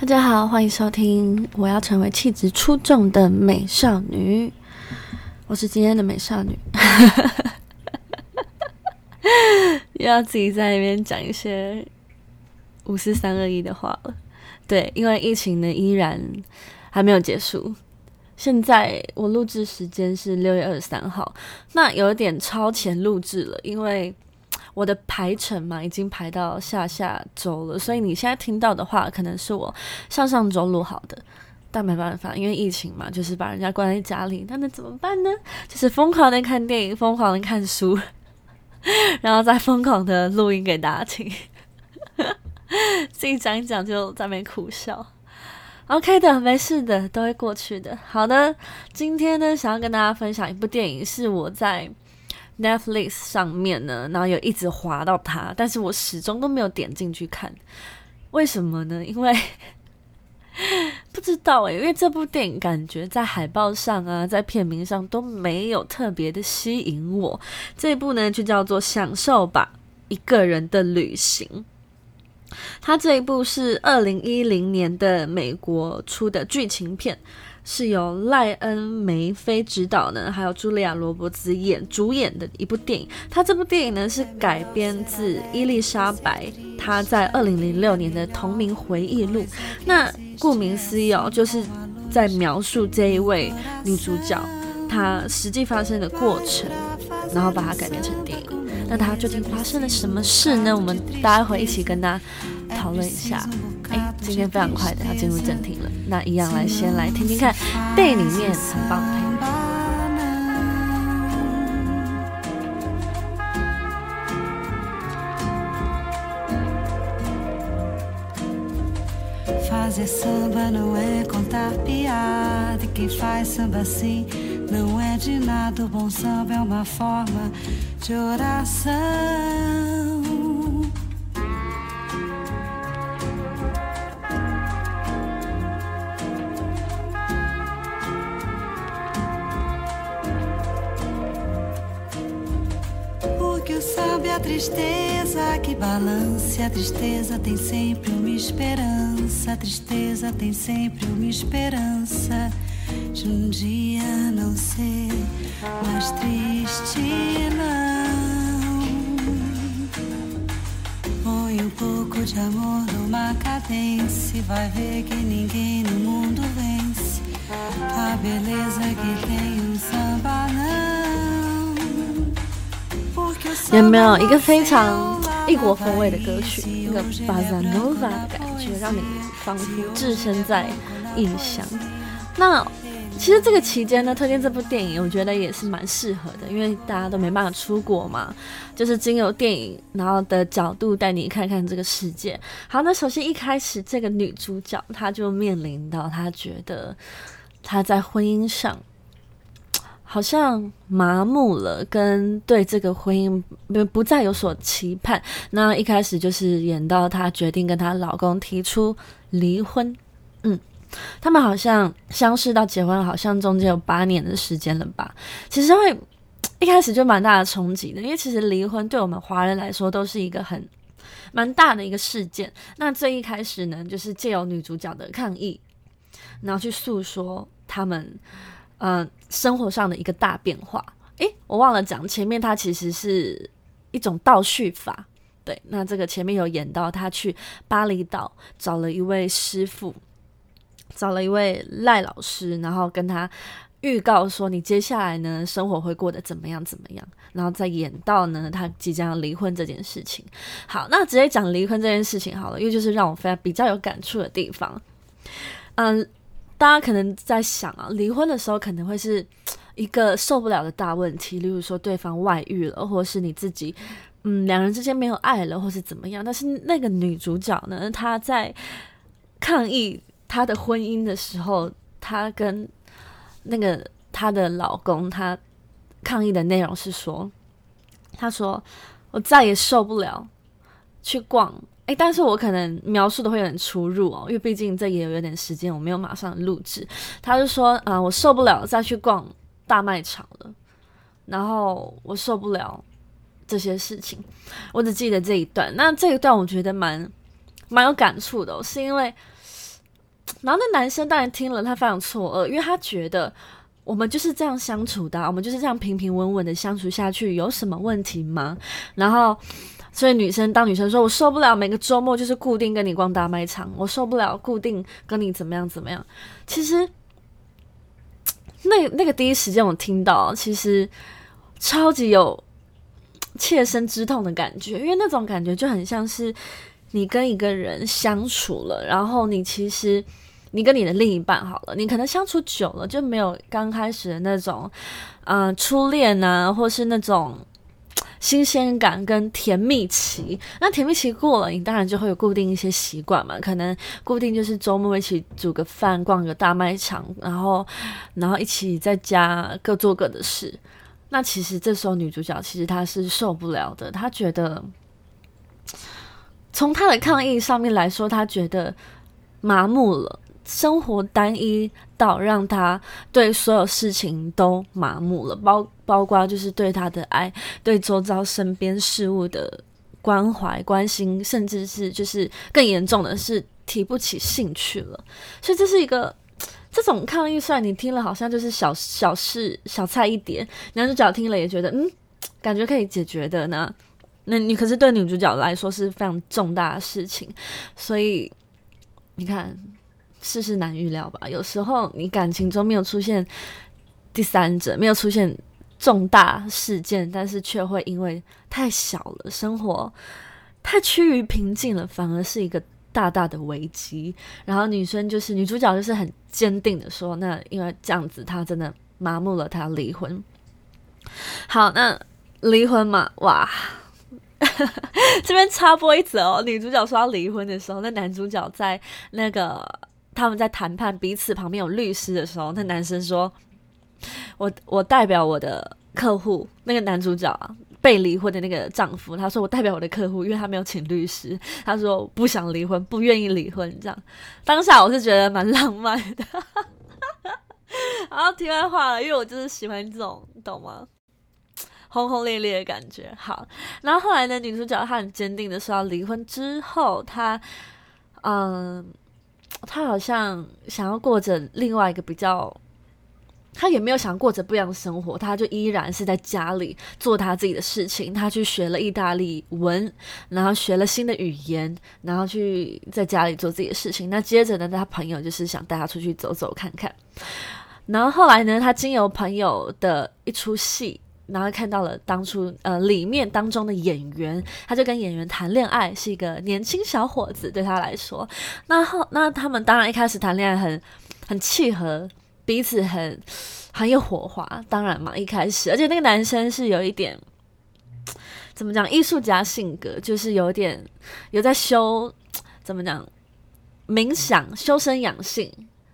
大家好，欢迎收听。我要成为气质出众的美少女，我是今天的美少女。又要自己在那边讲一些五四三二一的话了。对，因为疫情呢依然还没有结束。现在我录制时间是六月二十三号，那有点超前录制了，因为。我的排程嘛，已经排到下下周了，所以你现在听到的话，可能是我上上周录好的，但没办法，因为疫情嘛，就是把人家关在家里，那能怎么办呢？就是疯狂的看电影，疯狂的看书，然后再疯狂的录音给大家听，自己讲一讲就在那边苦笑。OK 的，没事的，都会过去的。好的，今天呢，想要跟大家分享一部电影，是我在。Netflix 上面呢，然后有一直滑到它，但是我始终都没有点进去看，为什么呢？因为 不知道诶，因为这部电影感觉在海报上啊，在片名上都没有特别的吸引我。这一部呢，就叫做《享受吧，一个人的旅行》。它这一部是二零一零年的美国出的剧情片。是由赖恩梅菲执导的，还有茱莉亚罗伯兹演主演的一部电影。他这部电影呢是改编自伊丽莎白她在二零零六年的同名回忆录。那顾名思义哦，就是在描述这一位女主角她实际发生的过程，然后把它改编成电影。那她究竟发生了什么事呢？我们待会一起跟她讨论一下。哎，今天非常快的要进入正题了，那一样来先来听听看电影里面很棒的配乐。Fazer samba não é contar piada, quem faz samba assim não é de nada. O bom samba é uma forma de oração. Tristeza que balance, a tristeza tem sempre uma esperança, a tristeza tem sempre uma esperança de um dia não ser mais triste, não. Põe um pouco de amor numa cadência vai ver que ninguém no mundo vence a beleza que tem um samba, não. 有没有一个非常异国风味的歌曲，一个巴萨诺瓦的感觉，让你仿佛置身在异乡？那其实这个期间呢，推荐这部电影，我觉得也是蛮适合的，因为大家都没办法出国嘛，就是经由电影然后的角度带你看看这个世界。好，那首先一开始，这个女主角她就面临到她觉得她在婚姻上。好像麻木了，跟对这个婚姻不不再有所期盼。那一开始就是演到她决定跟她老公提出离婚。嗯，他们好像相识到结婚，好像中间有八年的时间了吧？其实会一开始就蛮大的冲击的，因为其实离婚对我们华人来说都是一个很蛮大的一个事件。那最一开始呢，就是借由女主角的抗议，然后去诉说他们。嗯，生活上的一个大变化。诶，我忘了讲，前面它其实是一种倒叙法。对，那这个前面有演到他去巴厘岛找了一位师傅，找了一位赖老师，然后跟他预告说你接下来呢生活会过得怎么样怎么样，然后再演到呢他即将离婚这件事情。好，那直接讲离婚这件事情好了，因为就是让我非常比较有感触的地方。嗯。大家可能在想啊，离婚的时候可能会是 一个受不了的大问题，例如说对方外遇了，或是你自己，嗯，两人之间没有爱了，或是怎么样。但是那个女主角呢，她在抗议她的婚姻的时候，她跟那个她的老公，她抗议的内容是说，她说我再也受不了去逛。哎，但是我可能描述的会有点出入哦，因为毕竟这也有有点时间，我没有马上录制。他就说，啊，我受不了再去逛大卖场了，然后我受不了这些事情。我只记得这一段，那这一段我觉得蛮蛮有感触的，是因为然后那男生当然听了，他非常错愕，因为他觉得我们就是这样相处的，我们就是这样平平稳稳的相处下去，有什么问题吗？然后，所以女生当女生说，我受不了每个周末就是固定跟你逛大卖场，我受不了固定跟你怎么样怎么样。其实，那那个第一时间我听到，其实超级有切身之痛的感觉，因为那种感觉就很像是你跟一个人相处了，然后你其实。你跟你的另一半好了，你可能相处久了就没有刚开始的那种，嗯，初恋啊，或是那种新鲜感跟甜蜜期。那甜蜜期过了，你当然就会有固定一些习惯嘛，可能固定就是周末一起煮个饭，逛个大卖场，然后然后一起在家各做各的事。那其实这时候女主角其实她是受不了的，她觉得从她的抗议上面来说，她觉得麻木了。生活单一到让他对所有事情都麻木了，包包括就是对他的爱，对周遭身边事物的关怀、关心，甚至是就是更严重的是提不起兴趣了。所以这是一个这种抗议，虽然你听了好像就是小小事、小菜一碟，男主角听了也觉得嗯，感觉可以解决的呢。那你可是对女主角来说是非常重大的事情，所以你看。世事难预料吧？有时候你感情中没有出现第三者，没有出现重大事件，但是却会因为太小了，生活太趋于平静了，反而是一个大大的危机。然后女生就是女主角，就是很坚定的说：“那因为这样子，她真的麻木了，她要离婚。”好，那离婚嘛，哇！这边插播一则哦，女主角说要离婚的时候，那男主角在那个。他们在谈判，彼此旁边有律师的时候，那男生说：“我我代表我的客户，那个男主角啊，被离婚的那个丈夫，他说我代表我的客户，因为他没有请律师，他说不想离婚，不愿意离婚。这样当下我是觉得蛮浪漫的。然后题外话了，因为我就是喜欢这种，懂吗？轰轰烈烈的感觉。好，然后后来呢，女主角她很坚定的说要离婚之后，她嗯。她好像想要过着另外一个比较，他也没有想过着不一样的生活，他就依然是在家里做他自己的事情。他去学了意大利文，然后学了新的语言，然后去在家里做自己的事情。那接着呢，他朋友就是想带他出去走走看看。然后后来呢，他经由朋友的一出戏。然后看到了当初呃里面当中的演员，他就跟演员谈恋爱，是一个年轻小伙子，对他来说，那后那他们当然一开始谈恋爱很很契合，彼此很很有火花，当然嘛一开始，而且那个男生是有一点怎么讲艺术家性格，就是有点有在修怎么讲冥想修身养性。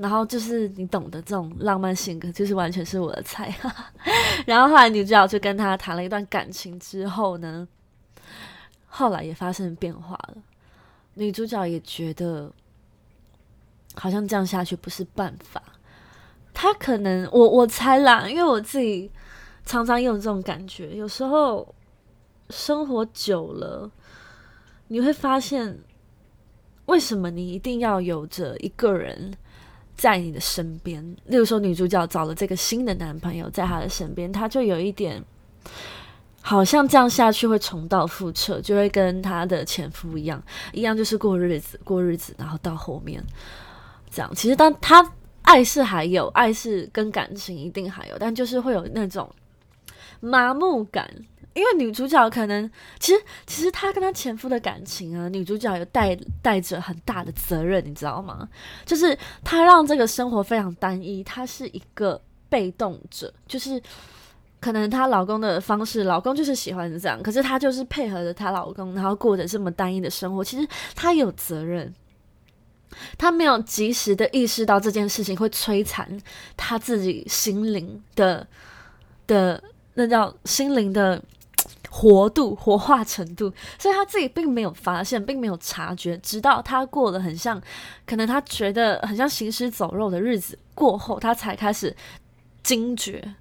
然后就是你懂得这种浪漫性格，就是完全是我的菜。然后后来女主角就跟他谈了一段感情之后呢，后来也发生变化了。女主角也觉得好像这样下去不是办法。他可能我我猜啦，因为我自己常常有这种感觉，有时候生活久了，你会发现为什么你一定要有着一个人。在你的身边，例如说女主角找了这个新的男朋友，在她的身边，她就有一点，好像这样下去会重蹈覆辙，就会跟她的前夫一样，一样就是过日子，过日子，然后到后面这样。其实当他爱是还有，爱是跟感情一定还有，但就是会有那种麻木感。因为女主角可能，其实其实她跟她前夫的感情啊，女主角有带带着很大的责任，你知道吗？就是她让这个生活非常单一，她是一个被动者，就是可能她老公的方式，老公就是喜欢这样，可是她就是配合着她老公，然后过着这么单一的生活。其实她有责任，她没有及时的意识到这件事情会摧残她自己心灵的的，那叫心灵的。活度、活化程度，所以他自己并没有发现，并没有察觉，直到他过了很像，可能他觉得很像行尸走肉的日子过后，他才开始惊觉。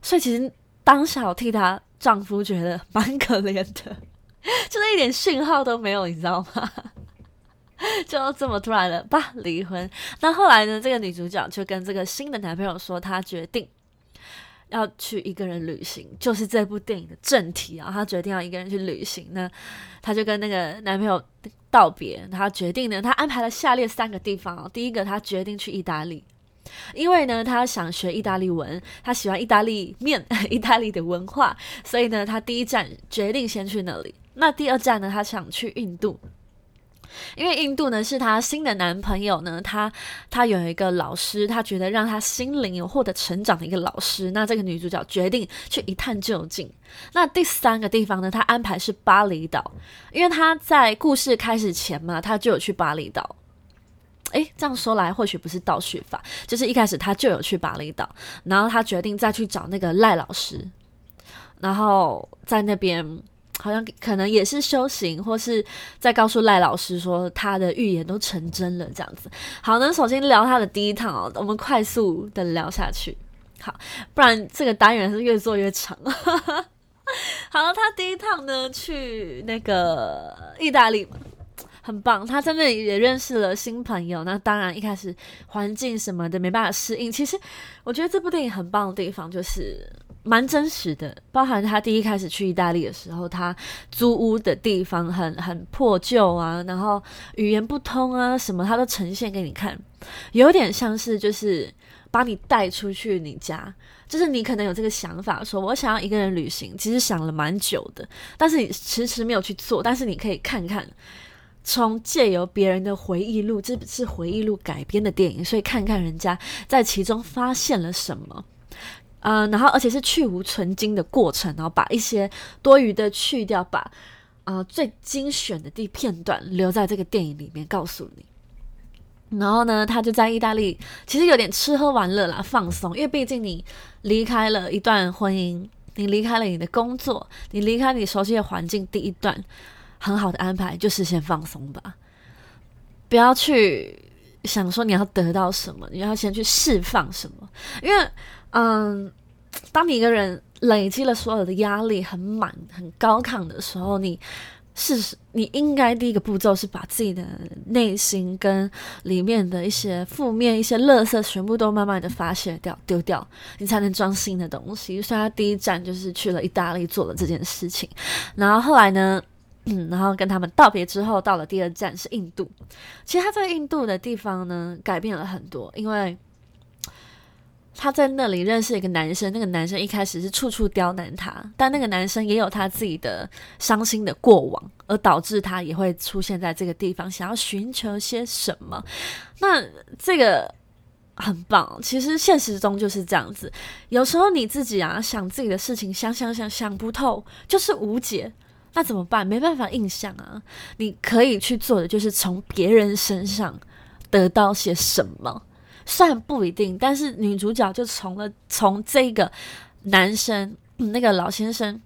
所以其实当下替她丈夫觉得蛮可怜的，就是一点讯号都没有，你知道吗？就这么突然的吧离婚。那后来呢，这个女主角就跟这个新的男朋友说，她决定要去一个人旅行，就是这部电影的正题啊。她决定要一个人去旅行，那她就跟那个男朋友道别。她决定呢，她安排了下列三个地方啊。第一个，她决定去意大利。因为呢，他想学意大利文，他喜欢意大利面、意大利的文化，所以呢，他第一站决定先去那里。那第二站呢，他想去印度，因为印度呢是她新的男朋友呢，她她有一个老师，她觉得让她心灵有获得成长的一个老师。那这个女主角决定去一探究竟。那第三个地方呢，她安排是巴厘岛，因为她在故事开始前嘛，她就有去巴厘岛。诶，这样说来或许不是倒叙法，就是一开始他就有去巴厘岛，然后他决定再去找那个赖老师，然后在那边好像可能也是修行，或是在告诉赖老师说他的预言都成真了这样子。好，那首先聊他的第一趟哦，我们快速的聊下去，好，不然这个单元是越做越长。好了，他第一趟呢去那个意大利。很棒，他在那里也认识了新朋友。那当然，一开始环境什么的没办法适应。其实，我觉得这部电影很棒的地方就是蛮真实的，包含他第一开始去意大利的时候，他租屋的地方很很破旧啊，然后语言不通啊，什么他都呈现给你看，有点像是就是把你带出去你家，就是你可能有这个想法，说我想要一个人旅行，其实想了蛮久的，但是你迟迟没有去做，但是你可以看看。从借由别人的回忆录，这是回忆录改编的电影，所以看看人家在其中发现了什么，嗯，然后而且是去无存精的过程，然后把一些多余的去掉，把啊最精选的地片段留在这个电影里面告诉你。然后呢，他就在意大利，其实有点吃喝玩乐啦，放松，因为毕竟你离开了一段婚姻，你离开了你的工作，你离开你熟悉的环境，第一段。很好的安排就是先放松吧，不要去想说你要得到什么，你要先去释放什么。因为，嗯，当你一个人累积了所有的压力很满、很高亢的时候，你是你应该第一个步骤是把自己的内心跟里面的一些负面、一些垃圾全部都慢慢的发泄掉、丢掉，你才能装新的东西。所以，他第一站就是去了意大利做了这件事情，然后后来呢？嗯，然后跟他们 道别之后，到了第二站是印度。其实他在印度的地方呢，改变了很多，因为他在那里认识一个男生，那个男生一开始是处处刁难他，但那个男生也有他自己的伤心的过往，而导致他也会出现在这个地方，想要寻求些什么。那这个很棒，其实现实中就是这样子。有时候你自己啊，想自己的事情，想想想想不透，就是无解。那怎么办？没办法印象啊！你可以去做的就是从别人身上得到些什么，虽然不一定，但是女主角就从了从这个男生那个老先生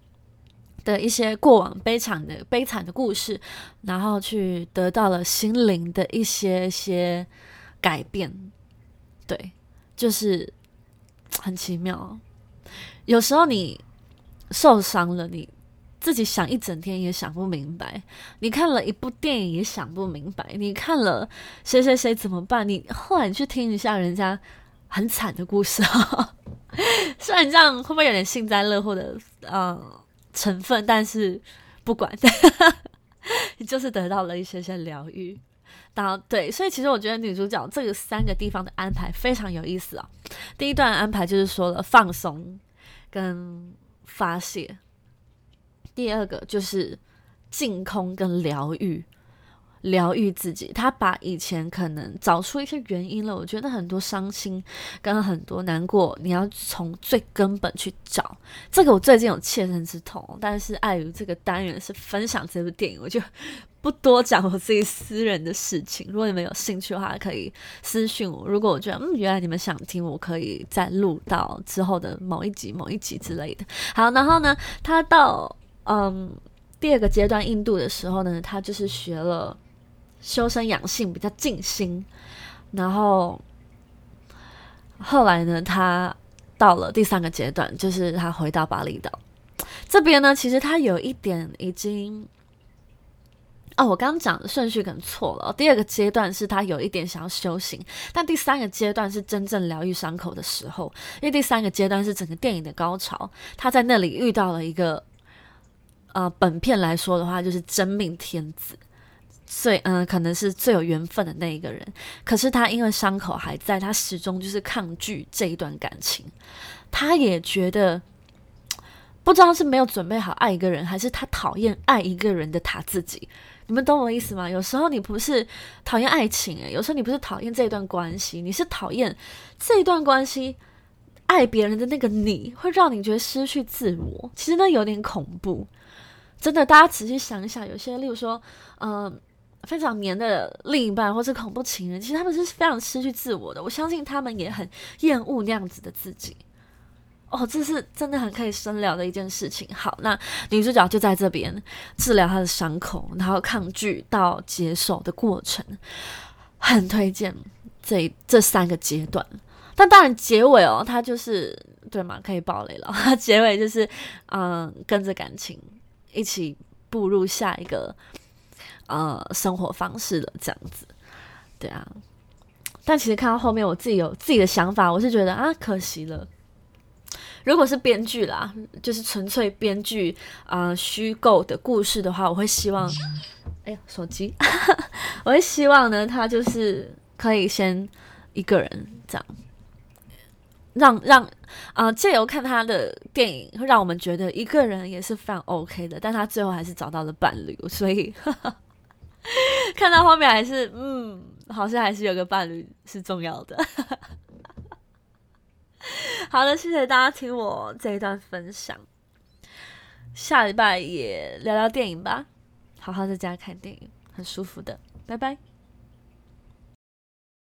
的一些过往悲惨的悲惨的故事，然后去得到了心灵的一些些改变。对，就是很奇妙。有时候你受伤了，你。自己想一整天也想不明白，你看了一部电影也想不明白，你看了谁谁谁怎么办？你后来去听一下人家很惨的故事啊，虽然这样会不会有点幸灾乐祸的嗯成分，但是不管，你 就是得到了一些些疗愈。当对，所以其实我觉得女主角这个三个地方的安排非常有意思啊。第一段安排就是说了放松跟发泄。第二个就是净空跟疗愈，疗愈自己。他把以前可能找出一些原因了。我觉得很多伤心跟很多难过，你要从最根本去找。这个我最近有切身之痛，但是碍于这个单元是分享这部电影，我就不多讲我自己私人的事情。如果你们有兴趣的话，可以私信我。如果我觉得嗯，原来你们想听，我可以再录到之后的某一集、某一集之类的。好，然后呢，他到。嗯，第二个阶段印度的时候呢，他就是学了修身养性，比较静心。然后后来呢，他到了第三个阶段，就是他回到巴厘岛这边呢，其实他有一点已经哦，我刚刚讲的顺序可能错了。第二个阶段是他有一点想要修行，但第三个阶段是真正疗愈伤口的时候。因为第三个阶段是整个电影的高潮，他在那里遇到了一个，呃，本片来说的话就是真命天子，最嗯可能是最有缘分的那一个人。可是他因为伤口还在，他始终就是抗拒这一段感情。他也觉得不知道是没有准备好爱一个人，还是他讨厌爱一个人的他自己。你们懂我意思吗？有时候你不是讨厌爱情，有时候你不是讨厌这一段关系，你是讨厌这一段关系爱别人的那个你，会让你觉得失去自我。其实那有点恐怖，真的。大家仔细想一想，有些例如说，嗯，非常黏的另一半或是恐怖情人，其实他们是非常失去自我的。我相信他们也很厌恶那样子的自己。哦，这是真的很可以深聊的一件事情。好，那女主角就在这边治疗她的伤口，然后抗拒到接受的过程，很推荐这这三个阶段。但当然结尾哦，它就是对吗？可以爆雷了。结尾就是嗯，跟着感情一起步入下一个呃生活方式了，这样子。对啊，但其实看到后面，我自己有自己的想法，我是觉得啊，可惜了。如果是编剧啦，就是纯粹编剧啊虚构的故事的话，我会希望，哎呀，手机，我会希望呢，他就是可以先一个人这样，让让啊借由看他的电影，会让我们觉得一个人也是非常 OK 的，但他最后还是找到了伴侣，所以 看到后面还是嗯，好像还是有个伴侣是重要的。好的，谢谢大家听我这一段分享。下礼拜也聊聊电影吧，好好在家看电影，很舒服的。拜拜。